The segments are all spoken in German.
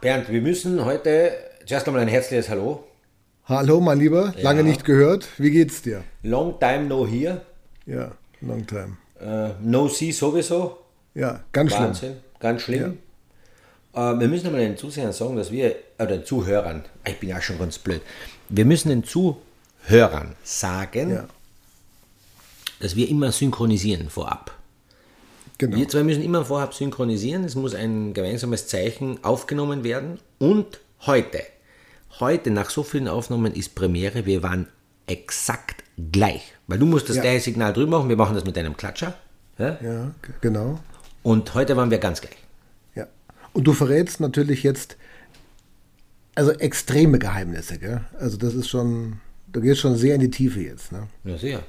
Bernd, wir müssen heute zuerst einmal ein herzliches Hallo. Hallo, mein Lieber, lange Ja. nicht gehört. Wie geht's dir? Long time no here. Ja, long time. Äh, no see sowieso. Ja, ganz schlimm. Wahnsinn. Ganz schlimm. Äh, wir müssen einmal den Zusehern sagen, dass wir, oder den Zuhörern, ich bin ja schon ganz blöd, wir müssen den Zuhörern sagen, Ja, dass wir immer synchronisieren vorab. Genau. Wir zwei müssen immer vorab synchronisieren. Es muss ein gemeinsames Zeichen aufgenommen werden. Und heute, heute nach so vielen Aufnahmen ist Premiere. Wir waren exakt gleich. Weil du musst das Ja. gleiche Signal drüben machen. Wir machen das mit einem Klatscher. Ja? Ja, genau. Und heute waren wir ganz gleich. Ja. Und du verrätst natürlich jetzt also extreme Geheimnisse, gell? Also das ist schon, du gehst schon sehr in die Tiefe jetzt, ne? Ja, sehr.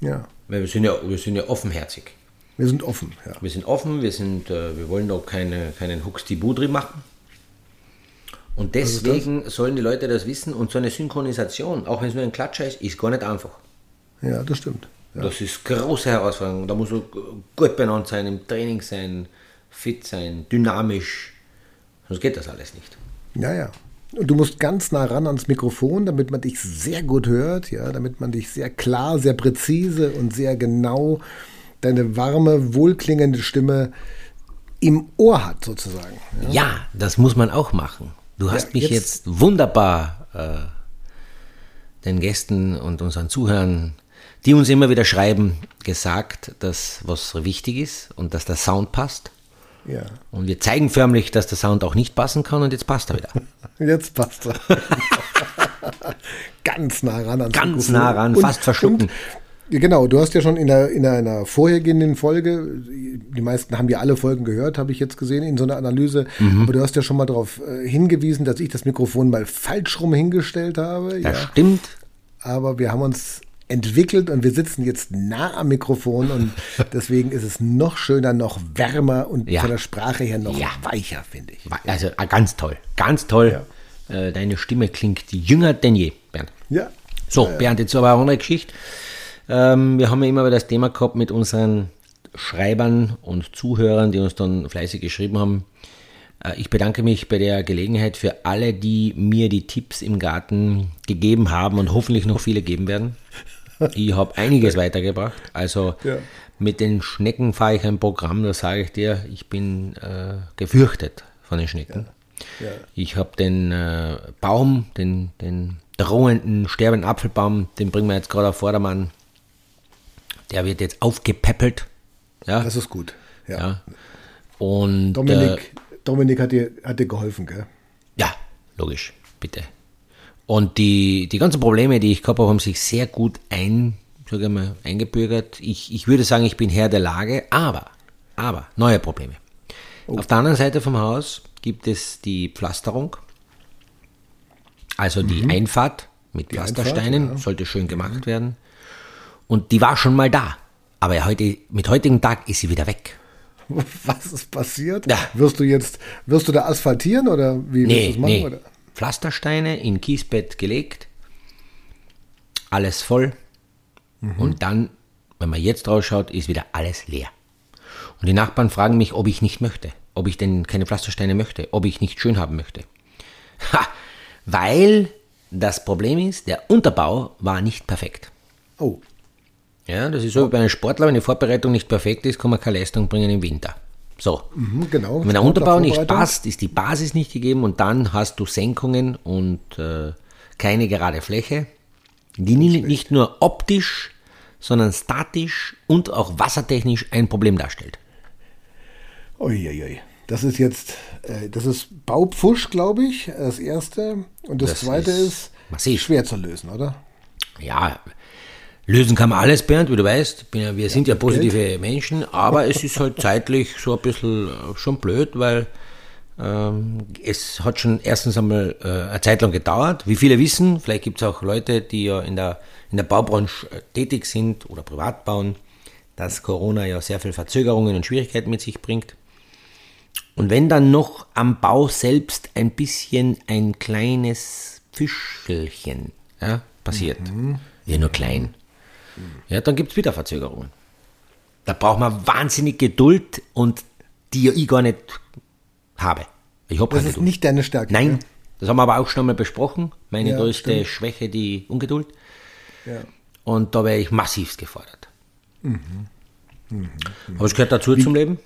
Ja. Weil wir sind ja, wir sind ja offenherzig. Wir sind offen, ja. Wir sind offen, wir, sind, äh, wir wollen auch keine, keinen Huxti-Budri machen. Und deswegen sollen die Leute das wissen. Und so eine Synchronisation, auch wenn es nur ein Klatscher ist, ist gar nicht einfach. Ja, das stimmt. Ja. Das ist große Herausforderung. Da muss man gut benannt sein, im Training sein, fit sein, dynamisch. Sonst geht das alles nicht. Ja, ja. Und du musst ganz nah ran ans Mikrofon, damit man dich sehr gut hört, ja, damit man dich sehr klar, sehr präzise und sehr genau deine warme, wohlklingende Stimme im Ohr hat, sozusagen. Ja. Ja, das muss man auch machen. Du hast mich jetzt- jetzt, wunderbar äh, den Gästen und unseren Zuhörern, die uns immer wieder schreiben, gesagt, dass was wichtig ist und dass der Sound passt. ja. Und wir zeigen förmlich, dass der Sound auch nicht passen kann und jetzt passt er wieder. Jetzt passt er. ganz nah ran ans Ganz nah ran, fast verschlucken. Und, ja, genau, du hast ja schon in, der, in einer vorhergehenden Folge, die meisten haben ja alle Folgen gehört, habe ich jetzt gesehen in so einer Analyse, Mhm. aber du hast ja schon mal darauf äh, hingewiesen, dass ich das Mikrofon mal falsch rum hingestellt habe. Das ja. stimmt. aber wir haben uns entwickelt und wir sitzen jetzt nah am Mikrofon und deswegen ist es noch schöner, noch wärmer und Ja. von der Sprache her noch Ja. weicher, finde ich. Also äh, ganz toll, ganz toll. Äh, Deine Stimme klingt jünger denn je, Bernd. Ja, So, Bernd, jetzt aber eine andere Geschichte. Ähm, wir haben ja immer wieder das Thema gehabt mit unseren Schreibern und Zuhörern, die uns dann fleißig geschrieben haben. Äh, ich bedanke mich bei der Gelegenheit für alle, die mir die Tipps im Garten gegeben haben und hoffentlich noch viele geben werden. Ich habe einiges weitergebracht. Also Ja. mit den Schnecken fahre ich ein Programm, da sage ich dir, ich bin äh, gefürchtet von den Schnecken. Ja. Ich habe den äh, Baum, den, den drohenden, sterbenden Apfelbaum, den bringen wir jetzt gerade auf Vordermann. Der wird jetzt aufgepäppelt. Ja, das ist gut. Ja. ja. Und Dominik, Äh, Dominik hat, dir, hat dir geholfen, gell? ja, logisch, bitte. Und die, die ganzen Probleme, die ich gehabt habe, haben sich sehr gut ein, sag ich mal, eingebürgert. Ich, ich würde sagen, ich bin Herr der Lage, aber, aber, neue Probleme. Auf der anderen Seite vom Haus gibt es die Pflasterung, also die Einfahrt mit Pflastersteinen, Einfahrt, ja. sollte schön gemacht werden. Und die war schon mal da. Aber heute, mit heutigem Tag ist sie wieder weg. Was ist passiert? Ja. Wirst du jetzt, wirst du da asphaltieren oder wie willst Nee, du es machen? nee. Oder? Pflastersteine in Kiesbett gelegt, alles voll. Und dann, wenn man jetzt rausschaut, ist wieder alles leer. Und die Nachbarn fragen mich, ob ich nicht möchte, ob ich denn keine Pflastersteine möchte, ob ich nicht schön haben möchte. Ha, weil das Problem ist, der Unterbau war nicht perfekt. Oh, Ja, das ist so wie bei einem Sportler, wenn die Vorbereitung nicht perfekt ist, kann man keine Leistung bringen im Winter. So. mhm, genau. Wenn der Unterbau nicht passt, ist die Basis nicht gegeben und dann hast du Senkungen und äh, keine gerade Fläche, die ni- nicht nur optisch, sondern statisch und auch wassertechnisch ein Problem darstellt. Uiuiui. Das ist jetzt, äh, das ist Baupfusch, glaube ich, das erste. Und das, Das zweite ist ist, schwer zu lösen, oder? Ja, lösen kann man alles, Bernd, wie du weißt. Ja, wir sind ja positive Menschen, aber es ist halt zeitlich so ein bisschen äh, schon blöd, weil ähm, es hat schon erstens einmal äh, eine Zeit lang gedauert. Wie viele wissen, vielleicht gibt es auch Leute, die ja in der, in der Baubranche äh, tätig sind oder privat bauen, dass Corona ja sehr viel Verzögerungen und Schwierigkeiten mit sich bringt. Und wenn dann noch am Bau selbst ein bisschen ein kleines Fischelchen ja, passiert, ja nur klein, ja, dann gibt es wieder Verzögerungen. Da braucht man wahnsinnig Geduld und die ja ich gar nicht habe. Ich habe Das ist nicht deine Stärke. Nein, ne? das haben wir aber auch schon mal besprochen. Meine Ja, größte stimmt. Schwäche, die Ungeduld. Ja. Und da wäre ich massivst gefordert. Mhm. Aber es gehört dazu zum Leben.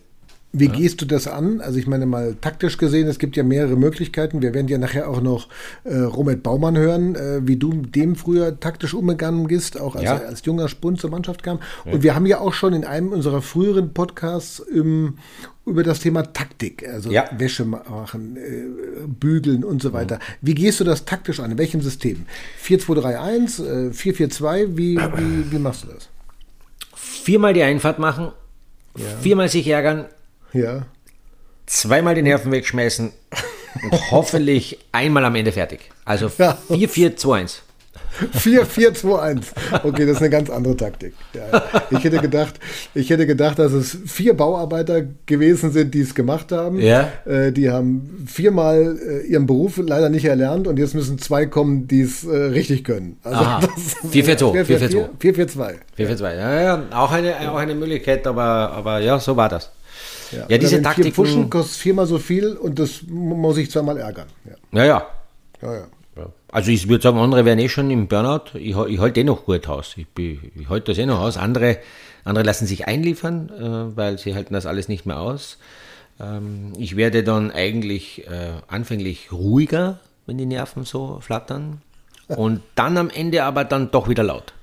Wie gehst du das an? Also ich meine mal taktisch gesehen, es gibt ja mehrere Möglichkeiten. Wir werden ja nachher auch noch äh, Robert Baumann hören, äh, wie du dem früher taktisch umgegangen bist, auch als Ja. er als junger Spund zur Mannschaft kam. Und wir haben ja auch schon in einem unserer früheren Podcasts im, über das Thema Taktik, also Ja. Wäsche machen, äh, bügeln und so weiter. Wie gehst du das taktisch an? In welchem System? 4-2-3-1, äh, 4-4-2, wie, wie, wie machst du das? Viermal die Einfahrt machen, viermal sich ärgern, Ja. zweimal die Nerven wegschmeißen und hoffentlich einmal am Ende fertig. Also Ja. 4-4-2-1. 4-4-2-1. Okay, das ist eine ganz andere Taktik. Ja, ich hätte gedacht, ich hätte gedacht, dass es vier Bauarbeiter gewesen sind, die es gemacht haben. Ja. Äh, die haben viermal äh, ihren Beruf leider nicht erlernt und jetzt müssen zwei kommen, die es äh, richtig können. Also Aha. das- 4-4-2, 4-4-2. 4-4-2. 4-4-2. Ja, ja, auch eine, auch eine Möglichkeit, aber, aber ja, so war das. Ja, diese wenn Taktiken. Vier Pfuschen kostet viermal so viel und das mu- muss ich zweimal ärgern. Ja, Ja, ja. ja. ja. Ja. Also ich würde sagen, andere wären eh schon im Burnout. Ich, ich halte eh noch gut aus. Ich, ich halte das eh noch aus. Andere, andere lassen sich einliefern, äh, weil sie halten das alles nicht mehr aus. Ähm, ich werde dann eigentlich äh, anfänglich ruhiger, wenn die Nerven so flattern. Und dann am Ende aber dann doch wieder laut.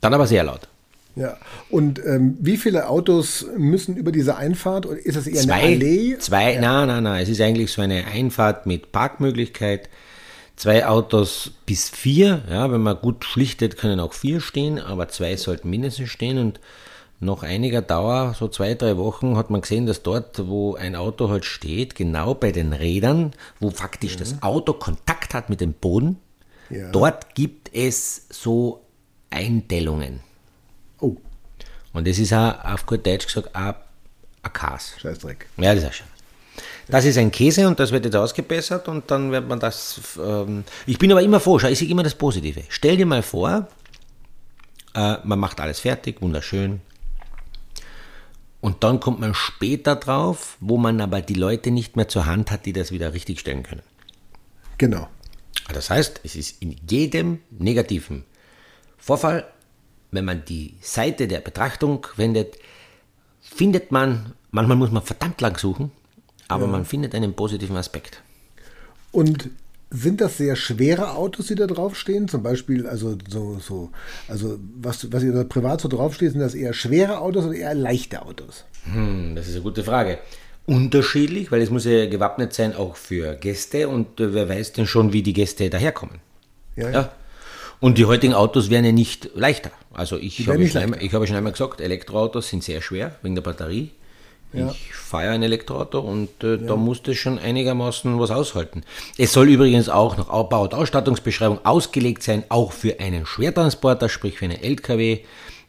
Dann aber sehr laut. Ja, und ähm, wie viele Autos müssen über diese Einfahrt? Oder ist das eher Zwei, eine Allee? zwei, nein, nein, nein. Es ist eigentlich so eine Einfahrt mit Parkmöglichkeit. Zwei Autos bis vier. Ja, wenn man gut schlichtet, können auch vier stehen, aber zwei sollten mindestens stehen. Und nach einiger Dauer, so zwei, drei Wochen, hat man gesehen, dass dort, wo ein Auto halt steht, genau bei den Rädern, wo faktisch das Auto Kontakt hat mit dem Boden, Ja. dort gibt es so Eindellungen. Und das ist auch, auf gut Deutsch gesagt, auch ein Kas. Scheißdreck. Ja, das ist auch schön. Das ist ein Käse und das wird jetzt ausgebessert und dann wird man das. Ähm, ich bin aber immer froh, schau, ich sehe immer das Positive. Stell dir mal vor, äh, man macht alles fertig, wunderschön. Und dann kommt man später drauf, wo man aber die Leute nicht mehr zur Hand hat, die das wieder richtig stellen können. Genau. Das heißt, es ist in jedem negativen Vorfall, wenn man die Seite der Betrachtung wendet, findet man, manchmal muss man verdammt lang suchen, aber man findet einen positiven Aspekt. Und sind das sehr schwere Autos, die da draufstehen? Zum Beispiel, also so, so, also was, was ihr da privat so draufsteht, sind das eher schwere Autos oder eher leichte Autos? Hm, das ist eine gute Frage. Unterschiedlich, weil es muss ja gewappnet sein auch für Gäste und äh, wer weiß denn schon, wie die Gäste daherkommen. Ja, ja. Ja. Und die heutigen Autos werden ja nicht leichter. Also ich werden habe schon, einmal, ich habe schon einmal gesagt, Elektroautos sind sehr schwer wegen der Batterie. Ja. Ich fahre ein Elektroauto und äh, da muss das schon einigermaßen was aushalten. Es soll übrigens auch nach Bau- und Ausstattungsbeschreibung ausgelegt sein, auch für einen Schwertransporter, sprich für einen LKW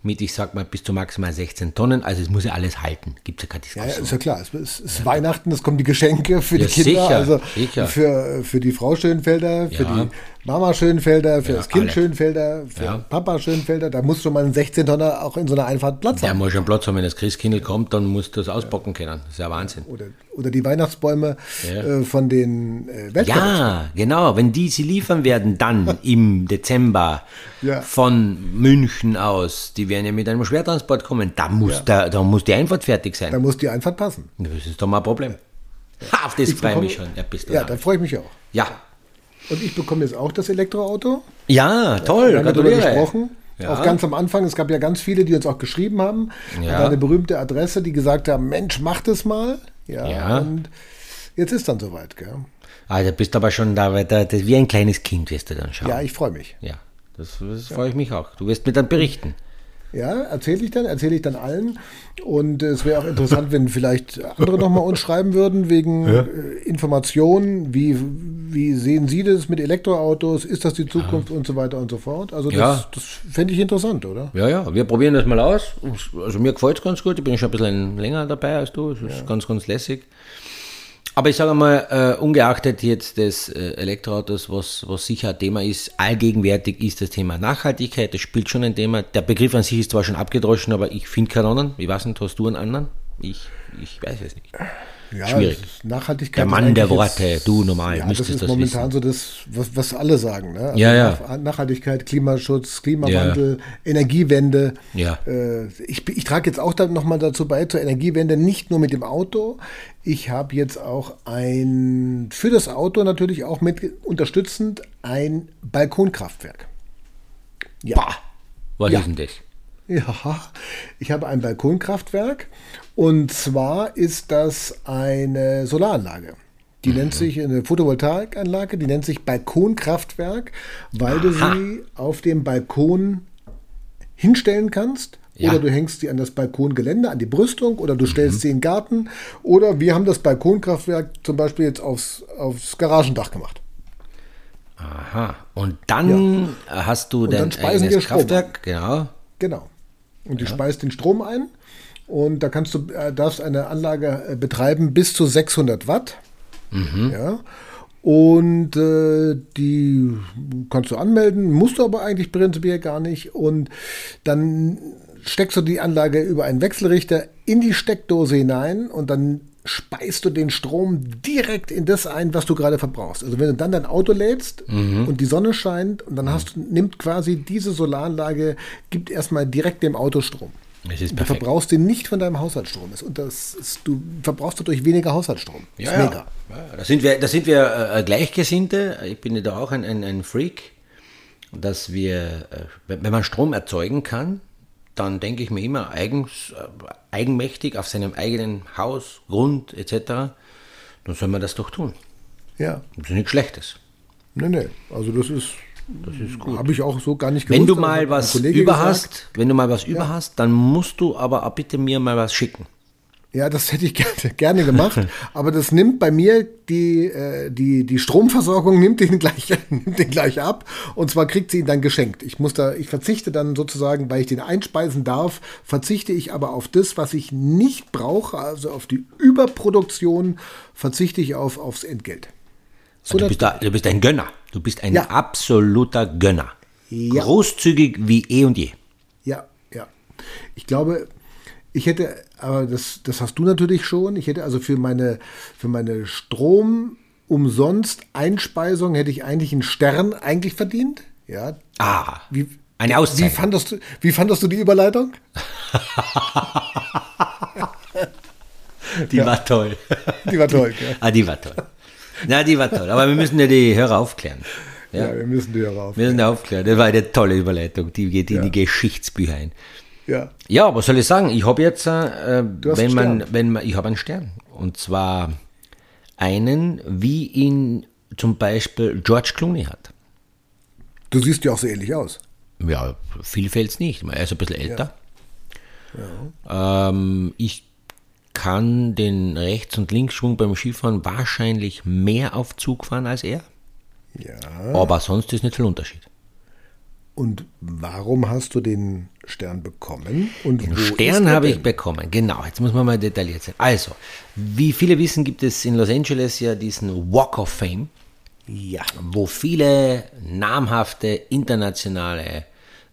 mit, ich sag mal, bis zu maximal 16 Tonnen. Also es muss ja alles halten. Gibt es ja keine Ja, Diskussion. ja, ist ja klar. Es ist, ist Weihnachten, es kommen die Geschenke für Ja, die Kinder, sicher, also sicher. Für, für die Frau Schönfelder, für Ja. die Mama Schönfelder, für Ja, das Kind alle. Schönfelder, für Ja. Papa Schönfelder. Da muss schon mal ein 16-Tonner auch in so einer Einfahrt Platz haben. muss schon Platz haben, wenn das Christkindl kommt, dann muss das auspacken können. Das ist ja Wahnsinn. Oder, oder die Weihnachtsbäume Ja. äh, von den äh, Weltcup. Ja, genau. Wenn die sie liefern werden, dann im Dezember Ja. von München aus, die werden ja mit einem Schwertransport kommen, da muss, der, da muss die Einfahrt fertig Da sein. muss die Einfahrt passen. Das ist doch mal ein Problem. Ha, auf das freue ich mich schon. Ja, Ja, da. da freue ich mich auch. ja. Und ich bekomme jetzt auch das Elektroauto. ja, toll. Wir haben darüber gratuliere. gesprochen. Ja. Auch ganz am Anfang, es gab ja ganz viele, die uns auch geschrieben haben. Ja. Eine berühmte Adresse, die gesagt haben, Mensch, mach das mal. Ja, Ja. und jetzt ist dann soweit, gell? Ah, da bist aber schon da, weil da, das, wie ein kleines Kind wirst du dann schauen. Ja, ich freue mich. ja das, das freue ich mich auch. Du wirst mir dann berichten. Ja, erzähle ich dann, erzähle ich dann allen. Und äh, es wäre auch interessant, wenn vielleicht andere nochmal uns schreiben würden, wegen äh, Informationen, wie, wie sehen Sie das mit Elektroautos, ist das die Zukunft und so weiter und so fort. Also das, Ja. das fände ich interessant, oder? Ja, ja, wir probieren das mal aus. Also mir gefällt es ganz gut. Ich bin schon ein bisschen länger dabei als du. Es ist ganz, ganz lässig. Aber ich sage mal, äh, ungeachtet jetzt des äh, Elektroautos, was, was sicher ein Thema ist, allgegenwärtig ist das Thema Nachhaltigkeit. Das spielt schon ein Thema. Der Begriff an sich ist zwar schon abgedroschen, aber ich finde keinen anderen. Ich weiß nicht, hast du einen anderen? Ich, Ich weiß es nicht. Ja, Schwierig. Nachhaltigkeit. Der Mann der Worte, jetzt- du normal, Ja, das müsstest ist das momentan wissen. so das, was, was alle sagen. Ne? Also Ja, ja. Nach- Nachhaltigkeit, Klimaschutz, Klimawandel, Energiewende. Ja. Äh, ich, ich trage jetzt auch dann nochmal dazu bei zur Energiewende, nicht nur mit dem Auto. Ich habe jetzt auch ein, für das Auto natürlich auch mit unterstützend, ein Balkonkraftwerk. Ja. Bah, was Ja. ist denn das? Ja, ich habe ein Balkonkraftwerk und zwar ist das eine Solaranlage. Die nennt Mhm. sich eine Photovoltaikanlage, die nennt sich Balkonkraftwerk, weil du Aha. sie auf dem Balkon hinstellen kannst. Ja. Oder du hängst sie an das Balkongelände, an die Brüstung, oder du Mhm. stellst sie in den Garten. Oder wir haben das Balkonkraftwerk zum Beispiel jetzt aufs, aufs Garagendach gemacht. Aha. Und dann hast du dein dann speisen eigenes. Kraftwerk, genau. Genau. Und die speist den Strom ein und da kannst du, äh, darfst eine Anlage äh, betreiben bis zu 600 Watt. Ja. Und äh, die kannst du anmelden, musst du aber eigentlich prinzipiell gar nicht. Und dann steckst du die Anlage über einen Wechselrichter in die Steckdose hinein und dann speist du den Strom direkt in das ein, was du gerade verbrauchst. Also wenn du dann dein Auto lädst und die Sonne scheint und dann hast du, nimmt quasi diese Solaranlage, gibt erstmal direkt dem Auto Strom. Du verbrauchst den nicht von deinem Haushaltsstrom. Und das ist, du verbrauchst dadurch weniger Haushaltsstrom. Ja, ist ja. mega. ja. Da sind wir, da sind wir äh, Gleichgesinnte. Ich bin ja da auch ein, ein, ein Freak, dass wir, äh, wenn wenn man Strom erzeugen kann, dann denke ich mir immer eigens, äh, eigenmächtig auf seinem eigenen Haus, Grund etc., dann soll man das doch tun. Ja, Das ist nichts Schlechtes. nee, nee. Also das ist, das ist gut. Habe ich auch so gar nicht Wenn du mal was über hast, wenn du mal was über hast, dann musst du aber bitte mir mal was schicken. Ja, das hätte ich gerne, gerne gemacht, aber das nimmt bei mir die, äh, die, die Stromversorgung nimmt den, gleich, nimmt den gleich ab und zwar kriegt sie ihn dann geschenkt. Ich muss da, ich verzichte dann sozusagen, weil ich den einspeisen darf, verzichte ich aber auf das, was ich nicht brauche, also auf die Überproduktion, verzichte ich auf, aufs Entgelt. So, Du bist, da, du bist ein Gönner. Du bist ein Ja. absoluter Gönner. Ja. Großzügig wie eh und je. Ja, ja. Ich glaube, ich hätte, aber das, das hast du natürlich schon, ich hätte also für meine, für meine Strom umsonst Einspeisung hätte ich eigentlich einen Stern eigentlich verdient. Ja. Ah, Wie, eine wie, Auszeichnung. fandest du, wie fandest du die Überleitung? Die war toll. Die war toll. gell? ah, die war toll. Na, die war toll. Aber wir müssen ja die Hörer aufklären. Ja, Ja, wir müssen die rauf. wir müssen aufklären. Das war eine tolle Überleitung. Die geht in Ja. die Geschichtsbücher ein. Ja. Ja, was soll ich sagen? Ich habe jetzt, äh, wenn einen man, Stern. wenn man, ich habe einen Stern. Und zwar einen, wie ihn zum Beispiel George Clooney hat. Du siehst ja auch so ähnlich aus. Ja, viel fällt es nicht. Er ist ein bisschen älter. Ähm, ich kann den Rechts- und Linksschwung beim Skifahren wahrscheinlich mehr auf Zug fahren als er. Ja. Aber sonst ist nicht viel Unterschied. Und warum hast du den Stern bekommen? Und Den Stern er habe ich bekommen. Genau, jetzt muss man mal detailliert sein. Also, wie viele wissen, gibt es in Los Angeles ja diesen Walk of Fame, Ja. wo viele namhafte internationale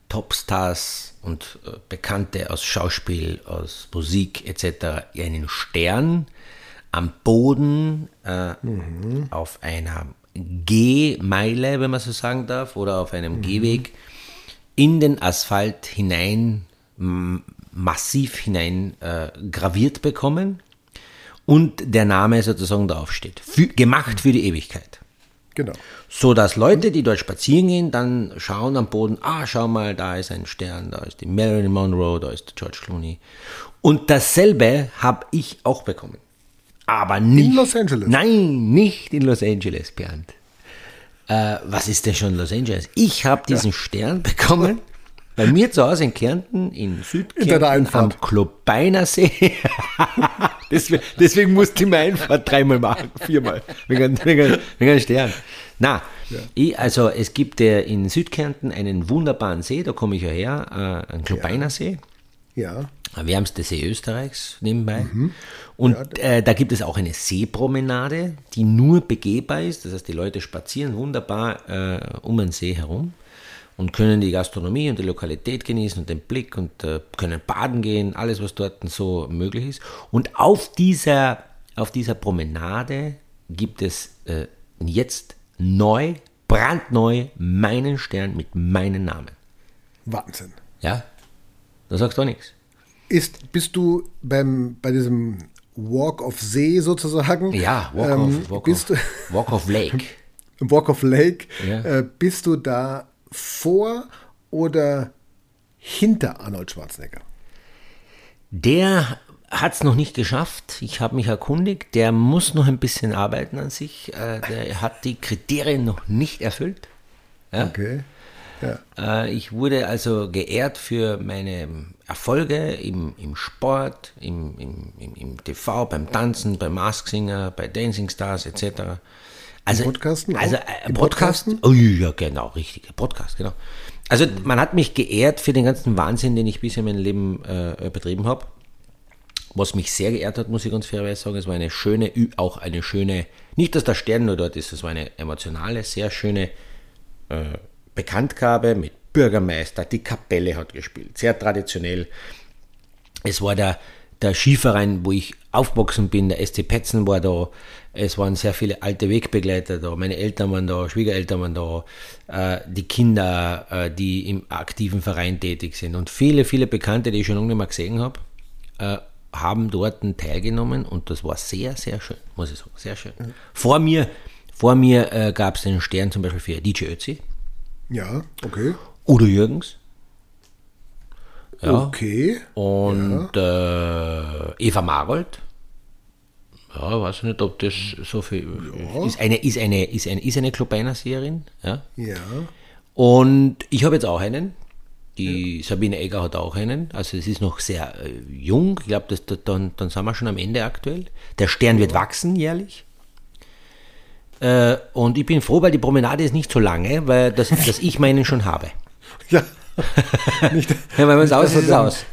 Topstars und äh, Bekannte aus Schauspiel, aus Musik etc. einen Stern am Boden äh, auf einer Gehmeile, wenn man so sagen darf, oder auf einem Gehweg in den Asphalt hinein, massiv hinein äh, graviert bekommen und der Name sozusagen draufsteht. Für, gemacht für die Ewigkeit. Genau. So dass Leute, die dort spazieren gehen, dann schauen am Boden, ah, schau mal, da ist ein Stern, da ist die Marilyn Monroe, da ist George Clooney. Und dasselbe habe ich auch bekommen. Aber nicht. Los Angeles? Nein, nicht in Los Angeles, Bernd. Äh, was ist denn schon Los Angeles? Ich habe diesen Stern bekommen bei mir zu Hause in Kärnten, in Südkärnten, am Klobeiner See. deswegen, deswegen musste ich meine Einfahrt dreimal machen, viermal, wegen, wegen, wegen einem Stern. Na, ich, also es gibt äh, in Südkärnten einen wunderbaren See, da komme ich ja her, äh, ein Klobeiner See. Ja. Der wärmste See Österreichs nebenbei. Und äh, da gibt es auch eine Seepromenade, die nur begehbar ist. Das heißt, die Leute spazieren wunderbar äh, um den See herum. Und können die Gastronomie und die Lokalität genießen und den Blick und äh, können baden gehen, alles, was dort so möglich ist. Und auf dieser, auf dieser Promenade gibt es äh, jetzt neu, brandneu meinen Stern mit meinem Namen. Wahnsinn. Ja, da sagst du auch nichts. Ist, bist du beim, bei diesem Walk of See sozusagen? Ja, Walk, ähm, of, Walk, of, Walk of Lake. Walk of Lake. Ja. Äh, bist du da vor oder hinter Arnold Schwarzenegger? Der hat es noch nicht geschafft. Ich habe mich erkundigt. Der muss noch ein bisschen arbeiten an sich. Äh, der hat die Kriterien noch nicht erfüllt. Ja? Okay. Ja. Äh, ich wurde also geehrt für meine Erfolge im, im Sport, im, im, im, im TV, beim Tanzen, beim Mask Singer, bei Dancing Stars etc. Also, Podcasten auch? Also, äh, Im Podcast? Podcasten? Oh ja, genau, richtig. Podcast, genau. Also man hat mich geehrt für den ganzen Wahnsinn, den ich bisher in meinem Leben äh, betrieben habe. Was mich sehr geehrt hat, muss ich ganz fairerweise sagen, es war eine schöne, auch eine schöne, nicht dass der Stern nur dort ist, es war eine emotionale, sehr schöne äh, Bekanntgabe mit Bürgermeister, die Kapelle hat gespielt, sehr traditionell. Es war der, der Skiverein, wo ich aufgewachsen bin, der SC Petzen war da. Es waren sehr viele alte Wegbegleiter da. Meine Eltern waren da, Schwiegereltern waren da, äh, die Kinder, äh, die im aktiven Verein tätig sind. Und viele, viele Bekannte, die ich schon lange nicht mehr gesehen habe, äh, haben dort teilgenommen und das war sehr, sehr schön, muss ich sagen. Sehr schön. Vor mir, vor mir äh, gab es den Stern zum Beispiel für DJ Ötzi, Ja, okay. Udo Jürgens. Ja. Okay. Und äh, Eva Marold. Ja, weiß nicht, ob das so viel ist. Eine, ist eine, ist eine, ist eine Clubbeiner-Seherin. Ja. Ja. Und ich habe jetzt auch einen. Die Sabine Egger hat auch einen. Also es ist noch sehr äh, jung. Ich glaube, dann, dann sind wir schon am Ende aktuell. Der Stern wird wachsen jährlich. Äh, und ich bin froh, weil die Promenade ist nicht so lange, weil das, dass ich meinen schon habe. Ja. Nicht, Ja, wenn man es aus ist, ist es aus.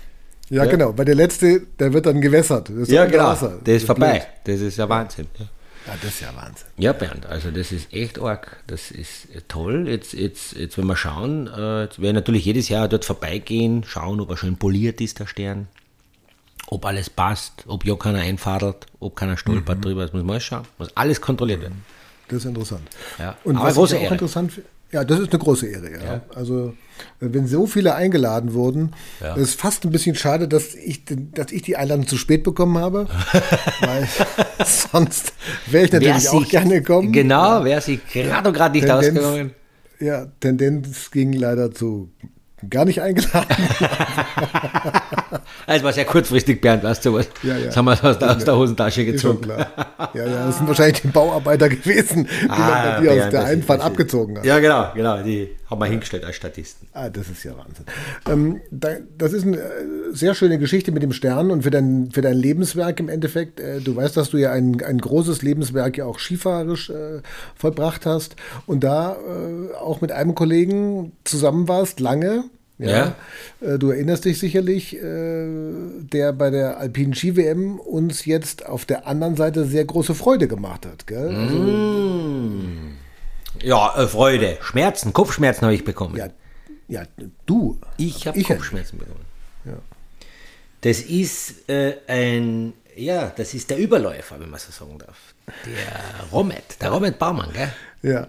ja, genau. Weil der letzte, der wird dann gewässert. Das Ja, genau. Wasser. Der ist vorbei. blöd. Das ist ja Wahnsinn. Ja. Ja, das ist ja Wahnsinn. Ja, Bernd, also das ist echt arg. Das ist äh, toll. Jetzt, jetzt, jetzt wenn wir schauen, äh, jetzt werden wir natürlich jedes Jahr dort vorbeigehen, schauen, ob er schön poliert ist, der Stern. Ob alles passt, ob ja keiner einfadelt, ob keiner stolpert Mhm. drüber, das muss man alles schauen. Muss alles kontrolliert werden. Das ist interessant. Ja. Und Aber was ich auch Ehre. interessant finde, ja, das ist eine große Ehre, ja. Ja. Also, wenn so viele eingeladen wurden, Ja. ist fast ein bisschen schade, dass ich, dass ich die Einladung zu spät bekommen habe. weil sonst wäre ich natürlich Wer auch sich- gerne gekommen. Genau, wäre sich gerade und gerade nicht Tendenz- ausgegangen. Ja, Tendenz ging leider zu gar nicht eingeladen. Es war sehr kurzfristig, Bernd, weißt du was? Ja, ja. Das haben wir aus der, aus der Hosentasche gezogen. Ja, ja, das sind wahrscheinlich die Bauarbeiter gewesen, die man bei dir aus der Ah, das Einfahrt das abgezogen hat. Ja, genau, genau. Die haben wir hingestellt als Statisten. Ah, das ist ja Wahnsinn. Ähm, da, das ist eine äh, sehr schöne Geschichte mit dem Stern und für dein, für dein Lebenswerk im Endeffekt. Äh, du weißt, dass du ja ein, ein großes Lebenswerk ja auch skifahrerisch äh, vollbracht hast und da äh, auch mit einem Kollegen zusammen warst, lange. Ja. Äh, du erinnerst dich sicherlich, äh, der bei der Alpinen Ski-WM uns jetzt auf der anderen Seite sehr große Freude gemacht hat. Gell? Also, Ja, äh, Freude. Schmerzen, Kopfschmerzen habe ich bekommen. ja, ja, du. Ich habe Kopfschmerzen bekommen. Das ist äh, ein, ja, das ist der Überläufer, wenn man so sagen darf. Der Romet, der Romet Baumann, gell? Ja.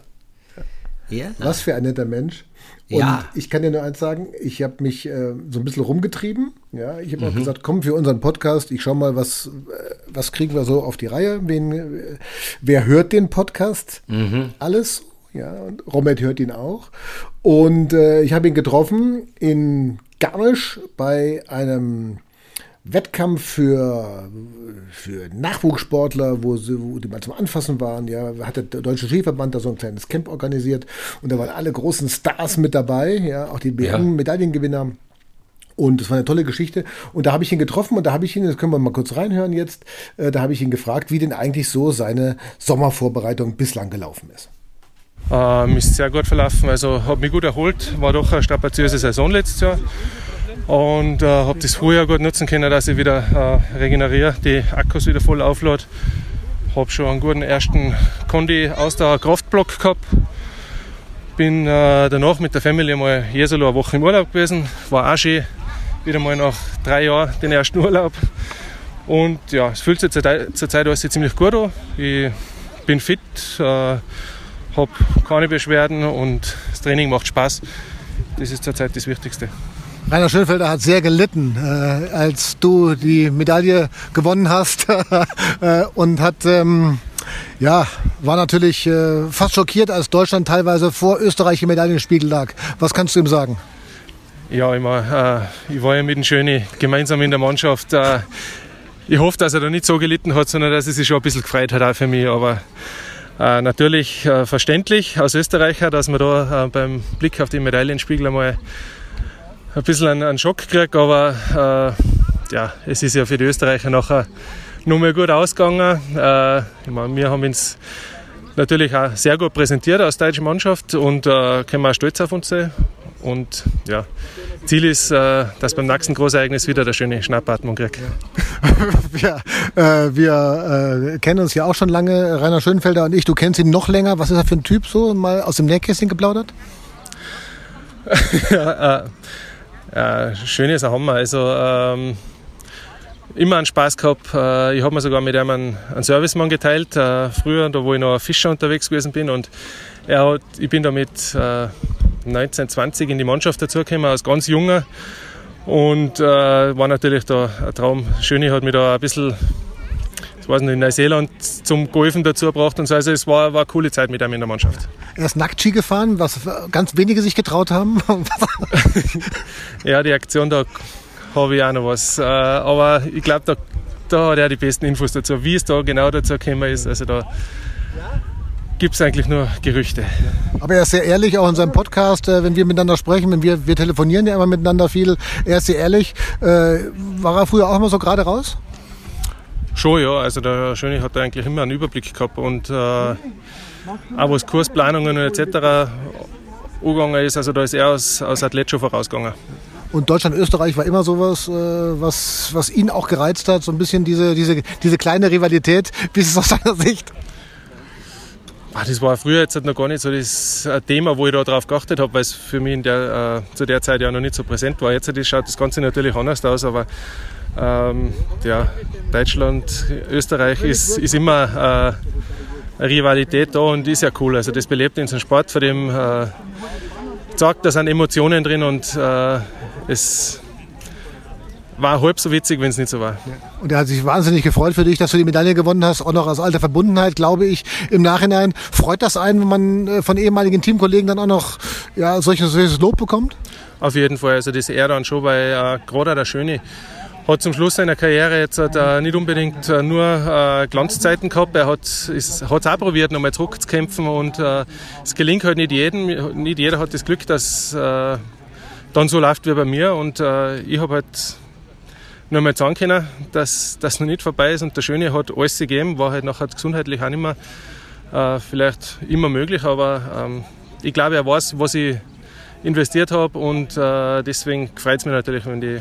Ja. Was für ein netter Mensch. Und Ja. ich kann dir nur eins sagen, ich habe mich äh, so ein bisschen rumgetrieben. Ja, ich Mhm. habe auch gesagt, komm für unseren Podcast, ich schau mal, was, äh, was kriegen wir so auf die Reihe. Wen, äh, wer hört den Podcast? Mhm. Alles. Ja, und Romet hört ihn auch. Und äh, ich habe ihn getroffen in Garmisch bei einem Wettkampf für, für Nachwuchssportler, wo, sie, wo die mal zum Anfassen waren. Ja, hat der Deutsche Skiverband da so ein kleines Camp organisiert und da waren alle großen Stars mit dabei, ja, auch die Ja. BM-Medaillengewinner. Und es war eine tolle Geschichte. Und da habe ich ihn getroffen und da habe ich ihn, das können wir mal kurz reinhören jetzt, äh, da habe ich ihn gefragt, wie denn eigentlich so seine Sommervorbereitung bislang gelaufen ist. Ähm, ist sehr gut verlaufen, also habe mich gut erholt, war doch eine strapaziöse Saison letztes Jahr und äh, habe das Frühjahr gut nutzen können, dass ich wieder äh, regeneriere, die Akkus wieder voll auflade. Habe schon einen guten ersten Kondi-Ausdauer-Kraftblock gehabt Bin äh, danach mit der Family mal Jesolo eine Woche im Urlaub gewesen. War auch schön. Wieder mal nach drei Jahren den ersten Urlaub. Und ja, es fühlt sich zur Zeit alles ziemlich gut an. Ich bin fit, äh, habe keine Beschwerden und das Training macht Spaß. Das ist zurzeit das Wichtigste. Rainer Schönfelder hat sehr gelitten, äh, als du die Medaille gewonnen hast äh, und hat ähm, ja war natürlich äh, fast schockiert, als Deutschland teilweise vor Österreich im Medaillenspiegel lag. Was kannst du ihm sagen? Ja, ich, war, äh, ich war ja mit dem Schöni gemeinsam in der Mannschaft. Äh, ich hoffe, dass er da nicht so gelitten hat, sondern dass er sich schon ein bisschen gefreut hat auch für mich. Aber äh, natürlich äh, verständlich als Österreicher, dass man da äh, beim Blick auf den Medaillenspiegel einmal ein bisschen einen, einen Schock kriegt. Aber äh, ja, es ist ja für die Österreicher nachher noch mal gut ausgegangen. Äh, ich meine, wir haben uns natürlich auch sehr gut präsentiert als deutsche Mannschaft und äh, können auch stolz auf uns sein. Und ja, Ziel ist, äh, dass beim nächsten Großereignis wieder der schöne Schnappatmung kriegt. Ja. wir, äh, wir äh, kennen uns ja auch schon lange, Rainer Schönfelder und ich. Du kennst ihn noch länger. Was ist er für ein Typ so? Mal aus dem Nähkästchen geplaudert? ja, äh, schön ist ein Hammer. Also, ähm, immer einen Spaß gehabt. Äh, ich habe mir sogar mit ihm einen, Servicemann geteilt, äh, früher, da wo ich noch Fischer unterwegs gewesen bin. Und er hat, ich bin da mit äh, 1920 in die Mannschaft dazugekommen, als ganz junger. Und äh, war natürlich da ein Traum. Schöne hat mich da ein bisschen, ich weiß nicht, in Neuseeland zum Golfen dazu gebracht und so. Also es war, war eine coole Zeit mit ihm in der Mannschaft. Er ist nackt Ski gefahren, was ganz wenige sich getraut haben. ja, die Aktion da habe ich auch noch was. Äh, aber ich glaube, da, da hat er die besten Infos dazu. Wie es da genau dazu gekommen ist, also da gibt es eigentlich nur Gerüchte. Aber er ist sehr ehrlich, auch in seinem Podcast, äh, wenn wir miteinander sprechen, wenn wir, wir telefonieren ja immer miteinander viel. Er ist sehr ehrlich. Äh, war er früher auch immer so gerade raus? Schon, ja. Also der Schöne hat eigentlich immer einen Überblick gehabt und äh, auch was Kursplanungen etc. angegangen ist, also da ist er aus, aus Athlet schon vorausgegangen. Und Deutschland-Österreich war immer sowas, äh, was, was ihn auch gereizt hat, so ein bisschen diese, diese, diese kleine Rivalität. Wie ist es aus seiner Sicht? Das war früher jetzt noch gar nicht so das Thema, wo ich da drauf geachtet habe, weil es für mich der, äh, zu der Zeit ja noch nicht so präsent war. Jetzt schaut das Ganze natürlich anders aus, aber ähm, ja, Deutschland, Österreich ist, ist immer äh, Rivalität da und ist ja cool. Also das belebt unseren Sport, von dem äh, sagt, da sind Emotionen drin und äh, es war halb so witzig, wenn es nicht so war. Und er hat sich wahnsinnig gefreut für dich, dass du die Medaille gewonnen hast, auch noch aus alter Verbundenheit, glaube ich. Im Nachhinein freut das einen, wenn man äh, von ehemaligen Teamkollegen dann auch noch ja, solches, solches Lob bekommt? Auf jeden Fall, also das ehrt dann schon, weil äh, gerade der Schöne hat zum Schluss seiner Karriere jetzt äh, nicht unbedingt äh, nur äh, Glanzzeiten gehabt. Er hat es auch probiert, nochmal zurückzukämpfen und es gelingt halt nicht jedem. Nicht jeder hat das Glück, dass äh, dann so läuft wie bei mir und ich habe halt nur mal sagen können, dass das noch nicht vorbei ist und der Schöne hat alles gegeben, war halt nachher gesundheitlich auch nicht mehr vielleicht immer möglich, aber ähm, ich glaube, er weiß, was ich investiert habe und deswegen freut es mich natürlich, wenn, die,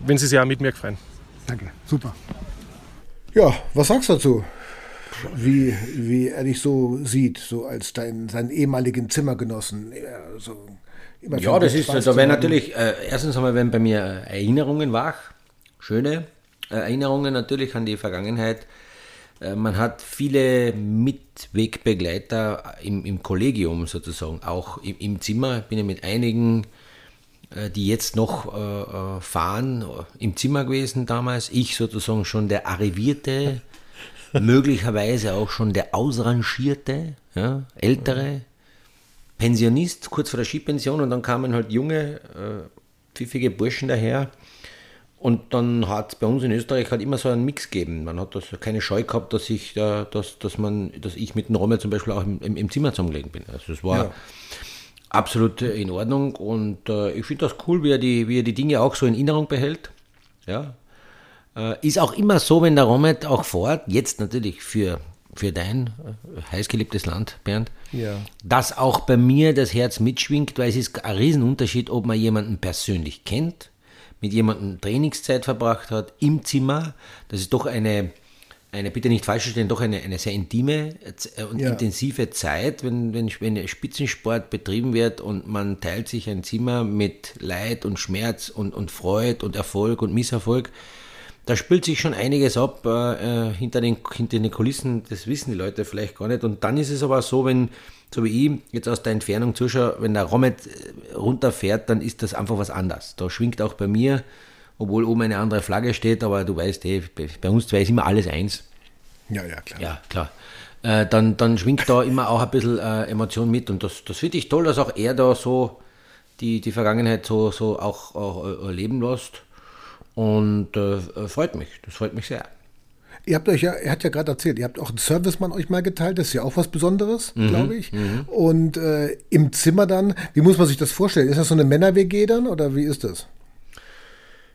wenn sie sich auch mit mir freuen. Danke, super. Ja, was sagst du dazu? Wie, wie er dich so sieht, so als dein, seinen ehemaligen Zimmergenossen. So ja, das ist, da werden natürlich, äh, erstens einmal werden bei mir Erinnerungen wach schöne Erinnerungen natürlich an die Vergangenheit. Äh, man hat viele Mitwegbegleiter im, im Kollegium sozusagen, auch im, im Zimmer. Ich bin ja mit einigen, äh, die jetzt noch äh, fahren, im Zimmer gewesen damals. Ich sozusagen schon der Arrivierte, möglicherweise auch schon der Ausrangierte, ja, Ältere, Pensionist, kurz vor der Skipension. Und dann kamen halt junge, pfiffige Burschen daher und dann hat es bei uns in Österreich halt immer so einen Mix gegeben. Man hat also keine Scheu gehabt, dass ich, da, dass, dass, man, dass ich mit dem Rommel zum Beispiel auch im, im, im Zimmer zusammengelegen bin. Also es war ja. Absolut in Ordnung und äh, ich finde das cool, wie er, die, wie er die Dinge auch so in Erinnerung behält. Ja. Äh, ist auch immer so, wenn der Rommet auch fährt, jetzt natürlich für, für dein äh, heißgeliebtes Land, Bernd, ja. dass auch bei mir das Herz mitschwingt, weil es ist ein Riesenunterschied, ob man jemanden persönlich kennt mit jemandem Trainingszeit verbracht hat im Zimmer. Das ist doch eine, eine, bitte nicht falsch verstehen, doch eine, eine sehr intime äh, und Ja. intensive Zeit, wenn, wenn, wenn Spitzensport betrieben wird und man teilt sich ein Zimmer mit Leid und Schmerz und, und Freude und Erfolg und Misserfolg. Da spült sich schon einiges ab äh, äh, hinter, den, hinter den Kulissen, das wissen die Leute vielleicht gar nicht. Und dann ist es aber so, wenn, so wie ich jetzt aus der Entfernung zuschaue, wenn der Romet äh, runterfährt, dann ist das einfach was anderes. Da schwingt auch bei mir, obwohl oben eine andere Flagge steht, aber du weißt, eh, bei- uns zwei ist immer alles eins. Ja, ja, klar. Ja, klar. Äh, dann, dann schwingt da immer auch ein bisschen äh, Emotion mit und das, das finde ich toll, dass auch er da so die, die Vergangenheit so, so auch, auch äh, erleben lässt. Und äh, freut mich, das freut mich sehr. Ihr habt euch ja, er hat ja gerade erzählt, ihr habt auch einen Servicemann euch mal geteilt, das ist ja auch was Besonderes, Mhm, glaube ich. Und äh, im Zimmer dann, wie muss man sich das vorstellen? Ist das so eine Männer-WG dann oder wie ist das?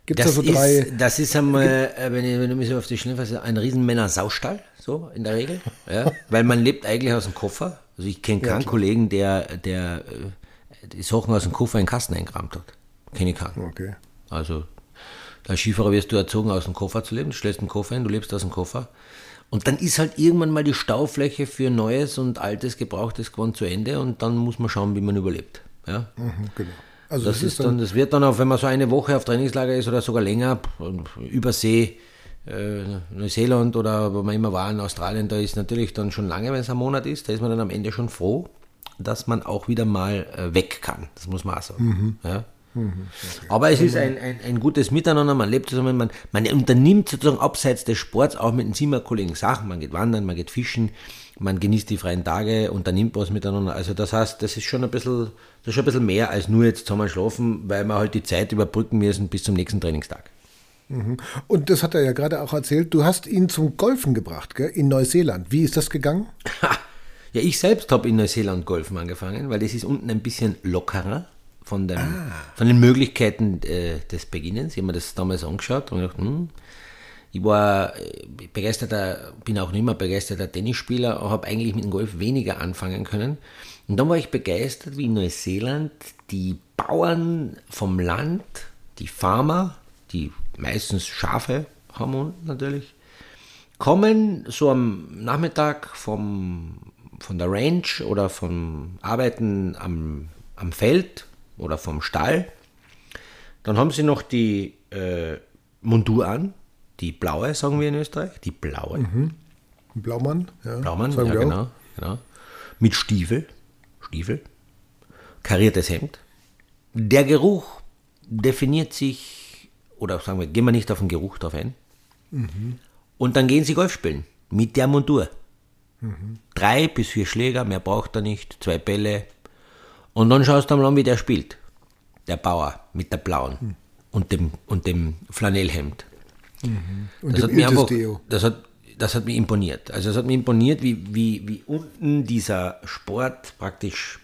Gibt es da Das, so drei? ist, das ist einmal, äh, wenn, ich, wenn du mich so auf die Schnelle fasse, ein riesen Männer-Saustall, so in der Regel. Ja? Weil man lebt eigentlich aus dem Koffer. Also ich kenne keinen Kollegen, der, der äh, die Sachen aus dem Koffer in den Kasten eingerammt hat. Kenne ich keinen. Okay. Also als Skifahrer wirst du erzogen, aus dem Koffer zu leben. Du stellst einen Koffer hin, du lebst aus dem Koffer. Und dann ist halt irgendwann mal die Staufläche für neues und altes, gebrauchtes Gewand zu Ende und dann muss man schauen, wie man überlebt. Ja? Mhm, genau. Also Das, ist dann, das wird dann auch, wenn man so eine Woche auf Trainingslager ist oder sogar länger, über See, äh, Neuseeland oder wo man immer war in Australien, da ist natürlich dann schon lange, wenn es ein Monat ist, da ist man dann am Ende schon froh, dass man auch wieder mal äh, weg kann. Das muss man auch sagen. Ja? Aber es ist ein, ein, ein gutes Miteinander, man lebt zusammen, man, man unternimmt sozusagen abseits des Sports auch mit den Zimmerkollegen Sachen, man geht wandern, man geht fischen, man genießt die freien Tage, unternimmt was miteinander. Also das heißt, das ist schon ein bisschen, das ist schon ein bisschen mehr als nur jetzt zusammen schlafen, weil wir halt die Zeit überbrücken müssen bis zum nächsten Trainingstag. Und das hat er ja gerade auch erzählt, du hast ihn zum Golfen gebracht, gell? in Neuseeland. Wie ist das gegangen? Ja, ich selbst habe in Neuseeland Golfen angefangen, weil das ist unten ein bisschen lockerer von, dem, von den Möglichkeiten äh, des Beginnens. Ich habe mir das damals angeschaut und gedacht, hm, ich war äh, begeisterter, bin auch nicht mehr begeisterter Tennisspieler, habe eigentlich mit dem Golf weniger anfangen können. Und dann war ich begeistert, wie in Neuseeland die Bauern vom Land, die Farmer, die meistens Schafe haben natürlich, kommen so am Nachmittag vom, von der Ranch oder vom Arbeiten am, am Feld oder vom Stall. Dann haben sie noch die äh, Montur an, die blaue, sagen wir in Österreich, die blaue. Ein Blaumann? Ja, Blaumann, ja genau, genau. Mit Stiefel, Stiefel, kariertes Hemd. Der Geruch definiert sich, oder sagen wir, gehen wir nicht auf den Geruch drauf ein. Und dann gehen sie Golf spielen mit der Montur. Drei bis vier Schläger, mehr braucht er nicht, zwei Bälle. Und dann schaust du mal an, wie der spielt. Der Bauer mit der blauen und, dem, und dem Flanellhemd. Und Das hat, mir einfach, das, hat, das hat mich imponiert. Also es hat mich imponiert, wie, wie, wie unten dieser Sport praktisch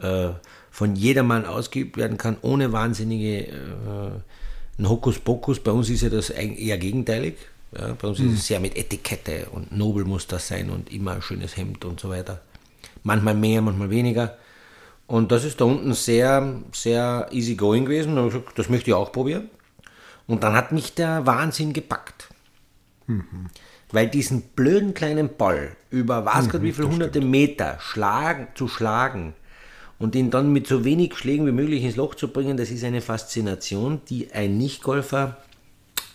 äh, von jedermann ausgeübt werden kann, ohne wahnsinnige äh, Hokuspokus. Bei uns ist ja das eher gegenteilig. Ja, bei uns ist es sehr mit Etikette und nobel muss das sein und immer ein schönes Hemd und so weiter. Manchmal mehr, manchmal weniger. Und das ist da unten sehr, sehr easy going gewesen. Da ich gesagt, das möchte ich auch probieren. Und dann hat mich der Wahnsinn gepackt. Weil diesen blöden kleinen Ball über was Gott wie viele hunderte Meter schlagen, zu schlagen und ihn dann mit so wenig Schlägen wie möglich ins Loch zu bringen, das ist eine Faszination, die ein Nichtgolfer,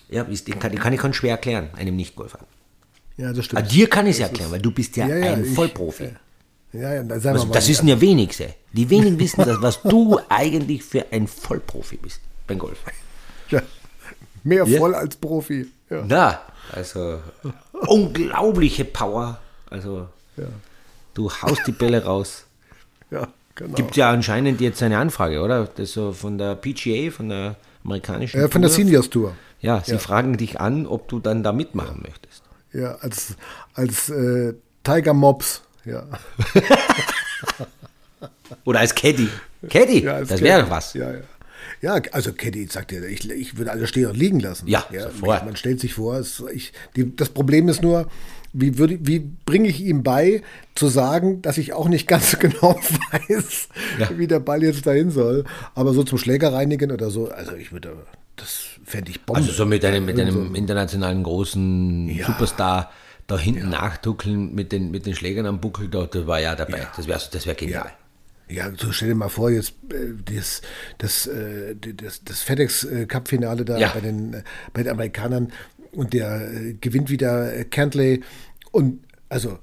ja, ist, den kann, den kann ich ganz schwer erklären, einem Nichtgolfer. Ja, das Ah, stimmt. dir kann ich es erklären, weil du bist ja, Ja, ja, ein ich- Vollprofi. Ja, ja, dann sagen Also, mal. das wissen ja wenigste. Die wenigen wissen das, was du eigentlich für ein Vollprofi bist beim Golf. ja, mehr Ja. voll als Profi. Ja. Na, also unglaubliche Power. Also Ja. du haust die Bälle raus. Ja, genau. Gibt ja anscheinend jetzt eine Anfrage, oder? Das so von der PGA, von der amerikanischen äh, von der Tour. Seniors Tour. Ja, sie fragen dich an, ob du dann da mitmachen möchtest. Ja, als, als äh, Tiger Mops. Ja. Oder als Caddy. Caddy, ja als das wäre was. Ja, ja. Ja, also Caddy sagt ja, ich, ich würde alles stehen und liegen lassen. Ja, sofort. Man stellt sich vor, es, ich, die, das Problem ist nur, wie, würde, wie bringe ich ihm bei, zu sagen, dass ich auch nicht ganz so genau weiß, Ja. wie der Ball jetzt dahin soll. Aber so zum Schläger reinigen oder so, also ich würde, das fände ich Bombe. Also so mit einem, mit einem internationalen großen Ja. Superstar da hinten nachduckeln mit den, mit den Schlägern am Buckel, da, da war ja dabei. Das wäre das wär genial. Ja, so stell dir mal vor, jetzt äh, das, das, äh, das, das FedEx äh, da Ja. bei, den, bei den Amerikanern und der gewinnt wieder Cantley und also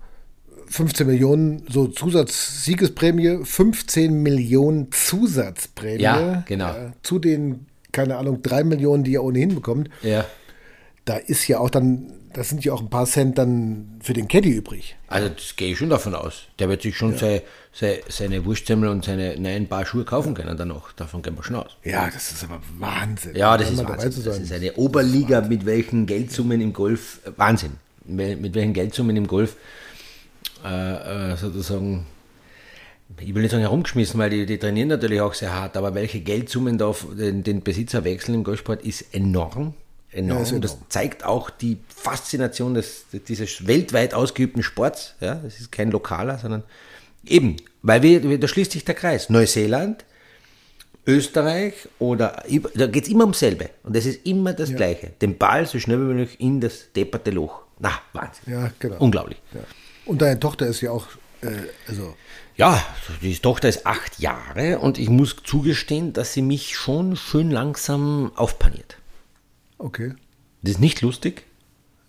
15 Millionen so Zusatz-Siegesprämie, 15 Millionen Zusatzprämie. Ja, genau. zu den, keine Ahnung, 3 Millionen, die er ohnehin bekommt. Ja. Da ist ja auch dann, da sind ja auch ein paar Cent dann für den Caddy übrig. Also das gehe ich schon davon aus. Der wird sich schon sei, sei, seine Wurstsemmel und seine neuen Paar Schuhe kaufen können danach. Davon gehen wir schon aus. Ja, das ist aber Wahnsinn. Ja, das ist Wahnsinn. Das ist eine Oberliga mit welchen Geldsummen im Golf, äh, Wahnsinn, mit welchen Geldsummen im Golf äh, äh, sozusagen, ich will nicht sagen herumgeschmissen, weil die, die trainieren natürlich auch sehr hart, aber welche Geldsummen da auf den, den Besitzer wechseln im Golfsport ist enorm. Enorm. Ja, enorm. Das zeigt auch die Faszination des, dieses weltweit ausgeübten Sports. Ja, das ist kein lokaler, sondern eben, weil wir, da schließt sich der Kreis. Neuseeland, Österreich oder da geht es immer ums selbe. Und es ist immer das Gleiche. Den Ball so schnell wie möglich in das depperte Loch. Na, Wahnsinn. Ja, genau. Unglaublich. Ja. Und deine Tochter ist ja auch, äh, also, Ja, die Tochter ist acht Jahre und ich muss zugestehen, dass sie mich schon schön langsam aufpaniert. Okay. Das ist nicht lustig.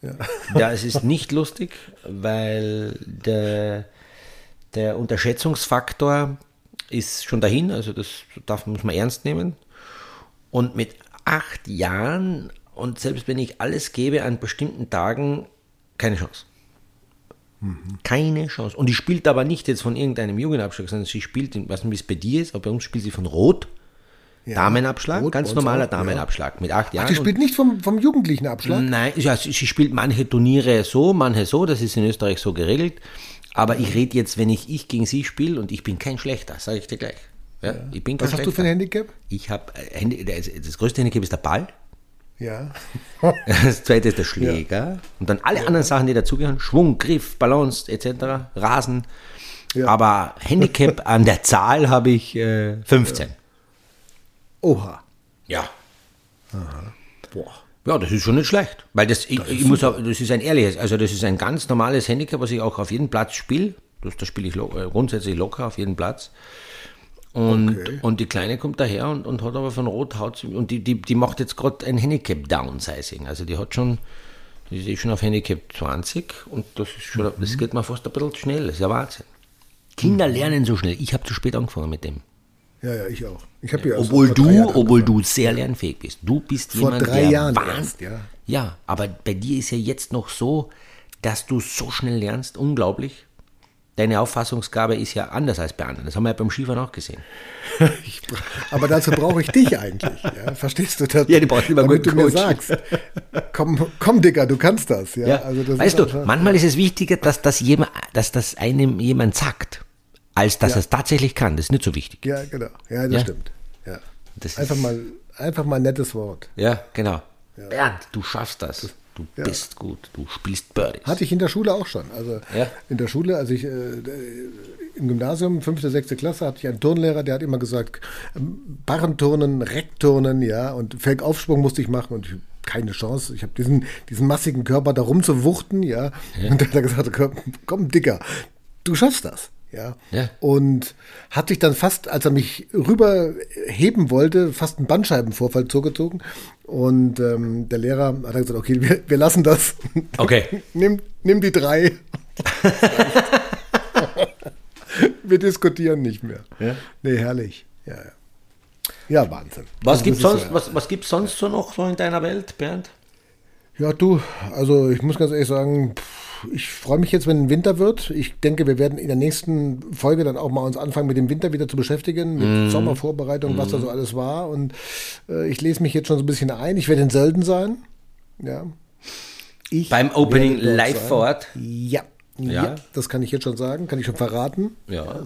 Ja. Es ist nicht lustig, weil der, der Unterschätzungsfaktor ist schon dahin, also das darf, muss man ernst nehmen. Und mit acht Jahren und selbst wenn ich alles gebe an bestimmten Tagen, keine Chance. Keine Chance. Und die spielt aber nicht jetzt von irgendeinem Jugendabschlag, sondern sie spielt, weiß nicht, wie es bei dir ist, aber bei uns spielt sie von Rot. Ja. Damenabschlag, Rot ganz normaler auch, ja. Damenabschlag mit acht Jahren. Ach, die spielt nicht vom, vom jugendlichen Abschlag? Nein, ja, sie, sie spielt manche Turniere so, manche so, das ist in Österreich so geregelt. Aber ich rede jetzt, wenn ich, ich gegen sie spiele und ich bin kein Schlechter, sage ich dir gleich. Ja, Ich bin kein Was hast du für ein Handicap? Ich habe das, das größte Handicap ist der Ball, Ja. das zweite ist der Schläger und dann alle anderen Sachen, die dazugehören, Schwung, Griff, Balance etc., Rasen. Ja. Aber Handicap an der Zahl habe ich äh, 15. Oha. Ja. Boah. Ja, das ist schon nicht schlecht. Weil das, ich, ich muss auch, das ist ein ehrliches, also das ist ein ganz normales Handicap, was ich auch auf jeden Platz spiele. Das, das spiele ich lo äh, grundsätzlich locker auf jeden Platz. Und, Okay. und die Kleine kommt daher und, und hat aber von Rot haut und die, die, die macht jetzt gerade ein Handicap Downsizing. Also die hat schon, die ist eh schon auf Handicap 20 und das ist schon, das geht mir fast ein bisschen schnell. Das ist ja Wahnsinn. Kinder lernen so schnell. Ich habe zu spät angefangen mit dem. Ja, ja, ich auch. Ich habe ja erst Obwohl du, obwohl du sehr lernfähig bist. Du bist Vor jemand, drei der Jahren erst, ja. Ja, aber bei dir ist ja jetzt noch so, dass du so schnell lernst. Unglaublich. Deine Auffassungsgabe ist ja anders als bei anderen. Das haben wir ja beim Skifahren auch gesehen. Ich, aber dazu brauche ich dich eigentlich. Ja? Verstehst du das? Ja, du brauchst einen damit du mir sagst, komm, komm, Digga, du kannst das. Ja, Ja, Also das weißt du, manchmal ist es wichtiger, dass das, jemand, dass das einem jemand sagt, als dass Ja. er es tatsächlich kann. Das ist nicht so wichtig. Ja, genau. Ja, das Ja. stimmt. Ja. Das Einfach ist- mal, einfach mal ein nettes Wort. Ja, genau. Bernd, du schaffst das. Du Ja. bist gut. Du spielst Birdies. Hatte ich in der Schule auch schon. Also Ja. in der Schule, als ich äh, im Gymnasium, fünfte, sechste Klasse, hatte ich einen Turnlehrer, der hat immer gesagt, ähm, Barrenturnen, Reckturnen, ja, und Felgaufsprung musste ich machen und ich, keine Chance. Ich habe diesen, diesen massigen Körper da rumzuwuchten, ja. Und dann hat er gesagt, komm, komm, Dicker, du schaffst das. Ja. Ja. Und hat sich dann fast, als er mich rüberheben wollte, fast einen Bandscheibenvorfall zugezogen. Und ähm, der Lehrer hat dann gesagt, okay, wir, wir lassen das. Okay. nimm, nimm die drei. wir diskutieren nicht mehr. Ja. Nee, herrlich. Ja, ja. ja Wahnsinn. Was gibt's das ist sonst, ja- was, was gibt's sonst so noch so in deiner Welt, Bernd? Ja, du, also ich muss ganz ehrlich sagen, pff, ich freue mich jetzt, wenn Winter wird. Ich denke, wir werden in der nächsten Folge dann auch mal uns anfangen, mit dem Winter wieder zu beschäftigen, mit Mhm. Sommervorbereitung, was da so alles war. Und äh, ich lese mich jetzt schon so ein bisschen ein. Ich werde in Sölden sein. Ja. Ich Beim Opening live sein. vor Ort? Ja. ja. Ja. das kann ich jetzt schon sagen, kann ich schon verraten. Ja.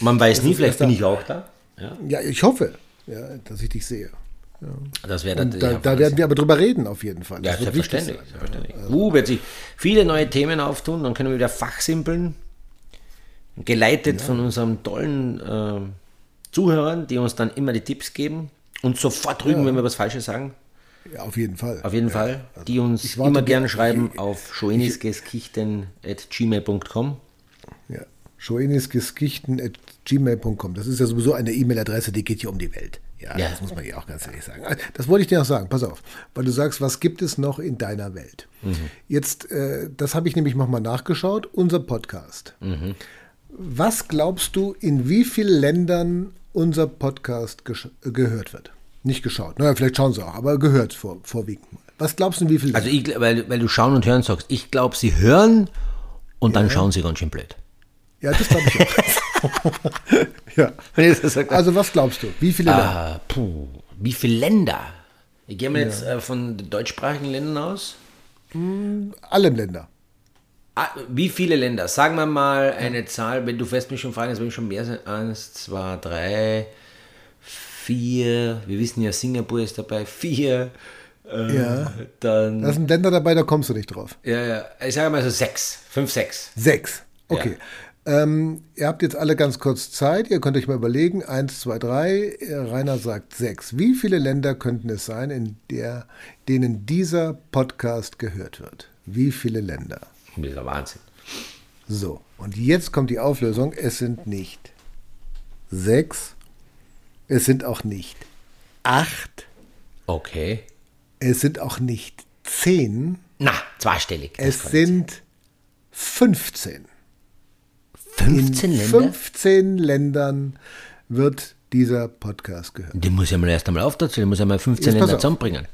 Man weiß nie, vielleicht bin ich auch da. Ja. Ja, ich hoffe, ja, dass ich dich sehe. Das wäre Und natürlich da, da werden wir aber drüber reden, auf jeden Fall. Ja, Das wird wichtig selbstverständlich. selbstverständlich. Uh, wird sich viele neue Themen auftun, dann können wir wieder fachsimpeln. Geleitet von unseren tollen äh, Zuhörern, die uns dann immer die Tipps geben und sofort rügen, wenn wir was Falsches sagen. Ja, auf jeden Fall. Auf jeden Fall. Die uns Ich immer ge- gerne schreiben auf schoenisgeskichten.gmail.com. Ja. schoenisgeskichten.gmail.com. Das ist ja sowieso eine E-Mail-Adresse, die geht hier um die Welt. Ja, Ja. das muss man ja auch ganz ehrlich sagen. Das wollte ich dir noch sagen, pass auf. Weil du sagst, was gibt es noch in deiner Welt? Jetzt, äh, das habe ich nämlich nochmal nachgeschaut, unser Podcast. Was glaubst du, in wie vielen Ländern unser Podcast gehört wird? Nicht geschaut, naja, vielleicht schauen sie auch, aber gehört vor, vorwiegend. Was glaubst du, in wie vielen Also, ich, gl- weil, weil du schauen und hören sagst, ich glaube, sie hören und dann schauen sie ganz schön blöd. Ja, das glaube ich auch. ja. Also was glaubst du? Wie viele Länder? Ah, puh, wie viele Länder? Ich gehe mal jetzt äh, von den deutschsprachigen Ländern aus. Alle Länder. Ah, wie viele Länder? Sagen wir mal eine Zahl, wenn du fest mich schon fragen, es werden schon mehr sein. Eins, zwei, drei, vier. Wir wissen ja, Singapur ist dabei. Vier. Äh, Ja. Dann. Da sind Länder dabei, da kommst du nicht drauf. ja, ja. Ich sage mal so sechs. Fünf, sechs. Sechs. Okay. Ähm, ihr habt jetzt alle ganz kurz Zeit. Ihr könnt euch mal überlegen. Eins, zwei, drei. Äh, Rainer sagt sechs. Wie viele Länder könnten es sein, in der, denen dieser Podcast gehört wird? Wie viele Länder? Ja Wahnsinn. So. Und jetzt kommt die Auflösung. Es sind nicht sechs. Es sind auch nicht acht. Okay. Es sind auch nicht zehn. Na, zweistellig. Es sind 15. sein. 15 In Länder? 15 Ländern wird dieser Podcast gehört. Den muss ich mal erst einmal aufdazu, den muss ich mal 15 Jetzt Länder zusammenbringen.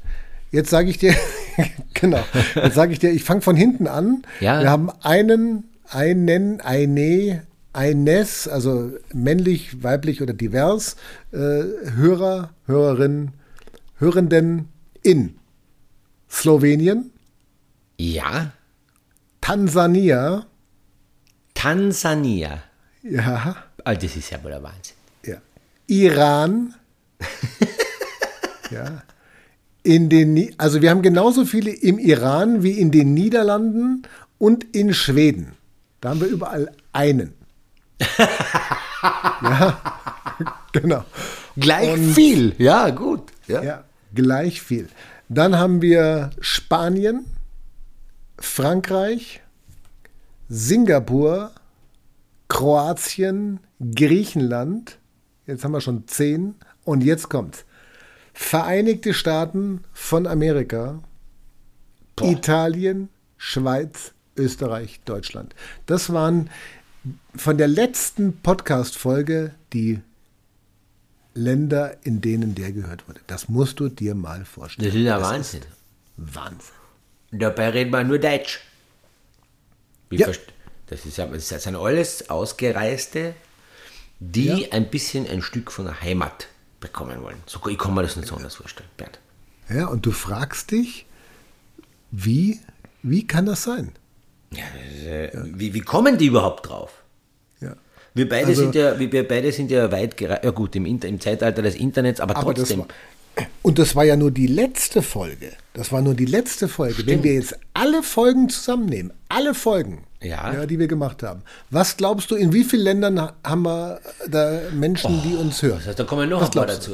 Jetzt sage ich dir, genau, jetzt sage ich dir, ich fange von hinten an. Ja. Wir haben einen, einen, eine, eines, also männlich, weiblich oder divers, äh, Hörer, Hörerinnen, Hörenden in Slowenien, Ja. Tansania, Tansania. ja, Ah, das ist ja wohl der Wahnsinn. Ja. Iran. ja. In den, also wir haben genauso viele im Iran wie in den Niederlanden und in Schweden. Da haben wir überall einen. ja, genau. Gleich Und- viel. Ja, gut. Ja. Ja, gleich viel. Dann haben wir Spanien, Frankreich, Singapur, Kroatien, Griechenland. Jetzt haben wir schon zehn. Und jetzt kommt Vereinigte Staaten von Amerika, Boah. Italien, Schweiz, Österreich, Deutschland. Das waren von der letzten Podcast-Folge die Länder, in denen der gehört wurde. Das musst du dir mal vorstellen. Das ist ja Das Wahnsinn. Wahnsinn. Dabei reden wir nur Deutsch. Ja. Das, ist ja, das sind alles Ausgereiste, die Ja. ein bisschen ein Stück von der Heimat bekommen wollen. So, ich kann mir das nicht so anders vorstellen, Bernd. Ja, und du fragst dich, wie, wie kann das sein? Ja, das äh, Wie, wie kommen die überhaupt drauf? Ja. Wir beide, Also- sind, ja, wir beide sind ja weit gereist, ja gut, im, Inter, im Zeitalter des Internets, aber, Aber das trotzdem. war, und das war ja nur die letzte Folge. Das war nur die letzte Folge. Wenn Stimmt. wir jetzt alle Folgen zusammennehmen, alle Folgen, Ja. die wir gemacht haben, was glaubst du, in wie vielen Ländern ha- haben wir da Menschen, die uns hören? das heißt, da kommen noch Was ein paar dazu.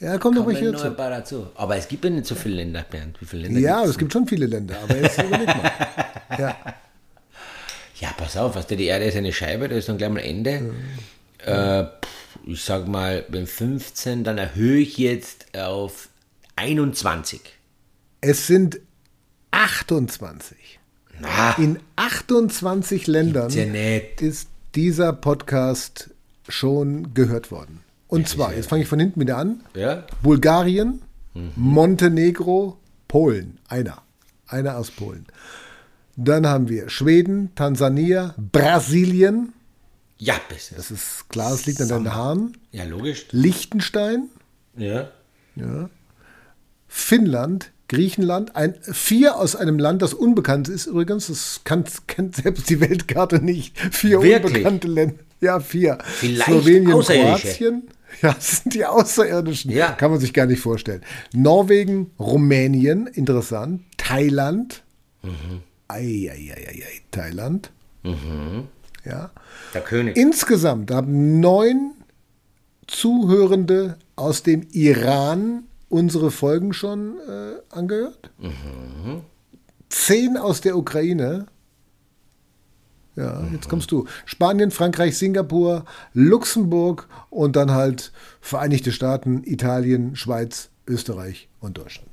Ja, komm doch mal Kommen hier noch dazu. ein paar dazu. Aber es gibt ja nicht so viele Länder, Bernd. Wie viele Länder Ja, es gibt schon viele Länder, aber jetzt überleg mal. Ja. Ja, pass auf, du, die Erde ist eine Scheibe, da ist dann gleich mal Ende. Äh, pff, ich sag mal, beim 15, dann erhöhe ich jetzt auf 21. Es sind 28. Na, In 28 Ländern ja ist dieser Podcast schon gehört worden. Und zwar, jetzt fange ich von hinten wieder an. ja? Bulgarien, Montenegro, Polen. Einer. Einer aus Polen. Dann haben wir Schweden, Tansania, Brasilien. Ja, besser. Das ist klar, es liegt an deinen Haaren. Ja, logisch. Liechtenstein, Ja. Finnland, Griechenland. Ein, vier aus einem Land, das unbekannt ist übrigens. Das kann, kennt selbst die Weltkarte nicht. Vier Wirklich? unbekannte Länder. Ja, vier. Vielleicht Slowenien. Kroatien. Ja, das sind die Außerirdischen. Ja. Kann man sich gar nicht vorstellen. Norwegen, Rumänien, interessant. Thailand. Mhm. Eieieiei, Thailand. Ja. Der König. Insgesamt haben neun Zuhörende aus dem Iran, unsere Folgen schon äh, angehört. Zehn aus der Ukraine. Ja, jetzt kommst du. Spanien, Frankreich, Singapur, Luxemburg und dann halt Vereinigte Staaten, Italien, Schweiz, Österreich und Deutschland.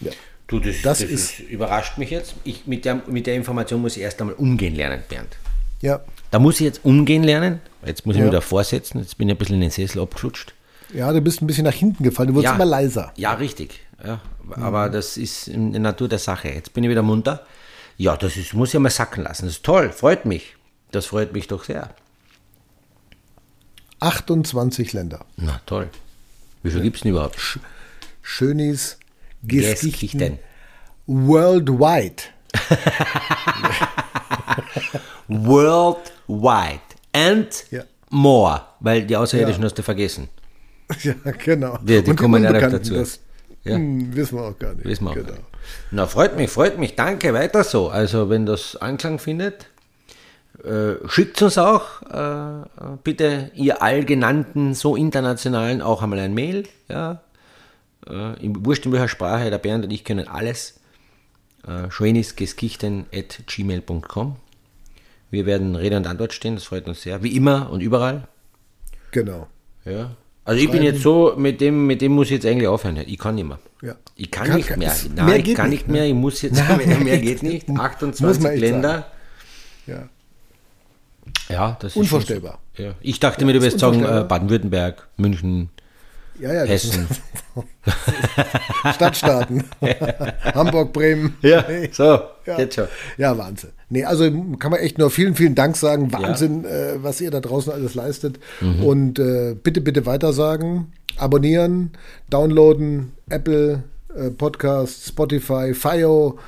Ja. Du, das, Das das, ist- ist, überrascht mich jetzt. Ich, mit, der, mit der Information muss ich erst einmal umgehen lernen, Bernd. Ja, Da muss ich jetzt umgehen lernen. Jetzt muss ich Ja. mich wieder vorsetzen. Jetzt bin ich ein bisschen in den Sessel abgeschlutscht. ja, du bist ein bisschen nach hinten gefallen. Du wurdest immer leiser. Ja, richtig. Ja, aber das ist in der Natur der Sache. Jetzt bin ich wieder munter. Ja, das ist, muss ich mal sacken lassen. Das ist toll, freut mich. Das freut mich doch sehr. 28 Länder. Na toll. Wie viel gibt es denn überhaupt? Schönis Geschichten Geschichten. worldwide. Worldwide. And Ja. more. Weil die Außerirdischen hast du vergessen. Ja, genau. Die- die kommen ja noch dazu. Das Ja. hm, wissen wir auch gar nicht. Wissen wir auch genau. Na, freut mich, freut mich. Danke, weiter so. Also, wenn das Anklang findet, äh, schickt uns auch äh, bitte, ihr allgenannten, so internationalen, auch einmal ein Mail. Ja? Äh, wurscht in welcher Sprache, der Bernd und ich können alles. Äh, schönisgeskichten.gmail.com Wir werden Rede und Antwort stehen, das freut uns sehr. Wie immer und überall. Genau. Ja. Also ich bin jetzt so, mit dem, mit dem muss ich jetzt eigentlich aufhören. Ich kann nicht mehr. Ja. Ich kann, Kann- nicht mehr. Nein, mehr ich geht kann nicht, nicht mehr. Ich muss jetzt, mehr, mehr geht nicht. Muss 28 man echt Länder. Ja. Ja, das ist Unvorstellbar. Schon ja. Ich dachte mir, du wirst sagen, äh, Baden-Württemberg, München, Ja, ja, das Hessen. Stadtstaaten. Hamburg, Bremen. Ja, so, Ja. jetzt schon. Ja, Wahnsinn. Nee, also kann man echt nur vielen, vielen Dank sagen. Wahnsinn, äh, was ihr da draußen alles leistet. Mhm. Und äh, bitte, bitte weitersagen, abonnieren, downloaden, Apple äh, Podcast, Spotify, FIO,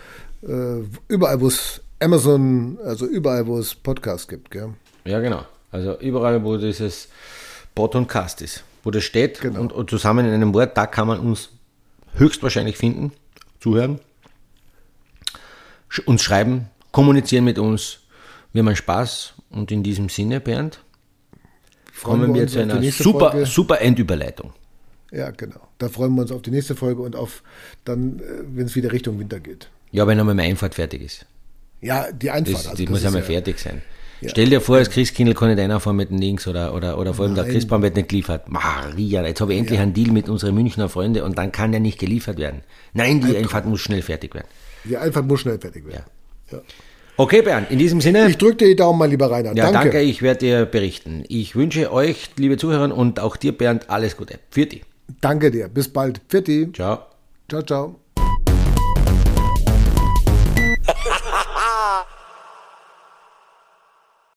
äh, überall, wo es Amazon, also überall, wo es Podcasts gibt. Gell? Ja, genau. Also überall, wo dieses Pod und Cast ist, wo das steht Genau. und, und zusammen in einem Wort, da kann man uns höchstwahrscheinlich finden, zuhören, sch- uns schreiben, kommunizieren mit uns. Wir haben Spaß und in diesem Sinne, Bernd, Freuen kommen wir uns zu einer super, Folge. super Endüberleitung. Ja, genau. Da freuen wir uns auf die nächste Folge und auf dann, äh, wenn es wieder Richtung Winter geht. Ja, wenn einmal meine Einfahrt fertig ist. Ja, die Einfahrt. Das, also die muss einmal ja- fertig sein. Ja. Stell dir vor, als Christkindl kann nicht einer fahren mit dem Links oder, oder, oder vor allem der Nein. Christbaum wird nicht geliefert. Maria, jetzt habe ich endlich einen Deal mit unseren Münchner Freunden und dann kann der nicht geliefert werden. Nein, die Einfahrt muss schnell fertig werden. Die Einfahrt muss schnell fertig werden. Ja. Okay, Bernd, in diesem Sinne, Ich drücke dir die Daumen, mein lieber Rainer. ja, danke. danke, ich werde dir berichten. Ich wünsche euch, liebe Zuhörer und auch dir, Bernd, alles Gute. Für dich. Danke dir. Bis bald. Pfitti. Ciao. Ciao, ciao.